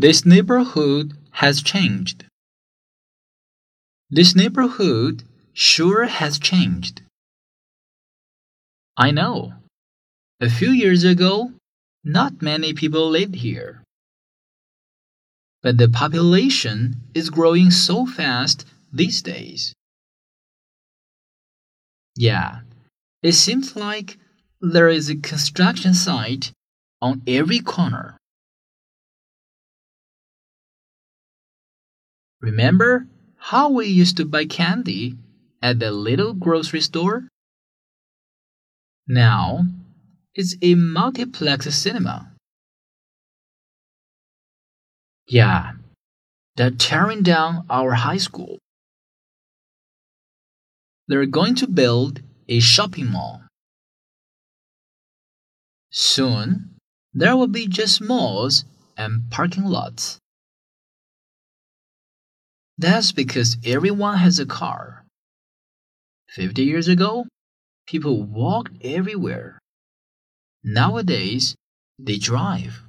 This neighborhood has changed. This neighborhood sure has changed. I know. A few years ago, not many people lived here. But the population is growing so fast these days. Yeah, it seems like there is a construction site on every corner. Remember how we used to buy candy at the little grocery store? Now, it's a multiplex cinema. Yeah, they're tearing down our high school. They're going to build a shopping mall. Soon, there will be just malls and parking lots. That's because everyone has a car. 50 years ago, people walked everywhere. Nowadays, they drive.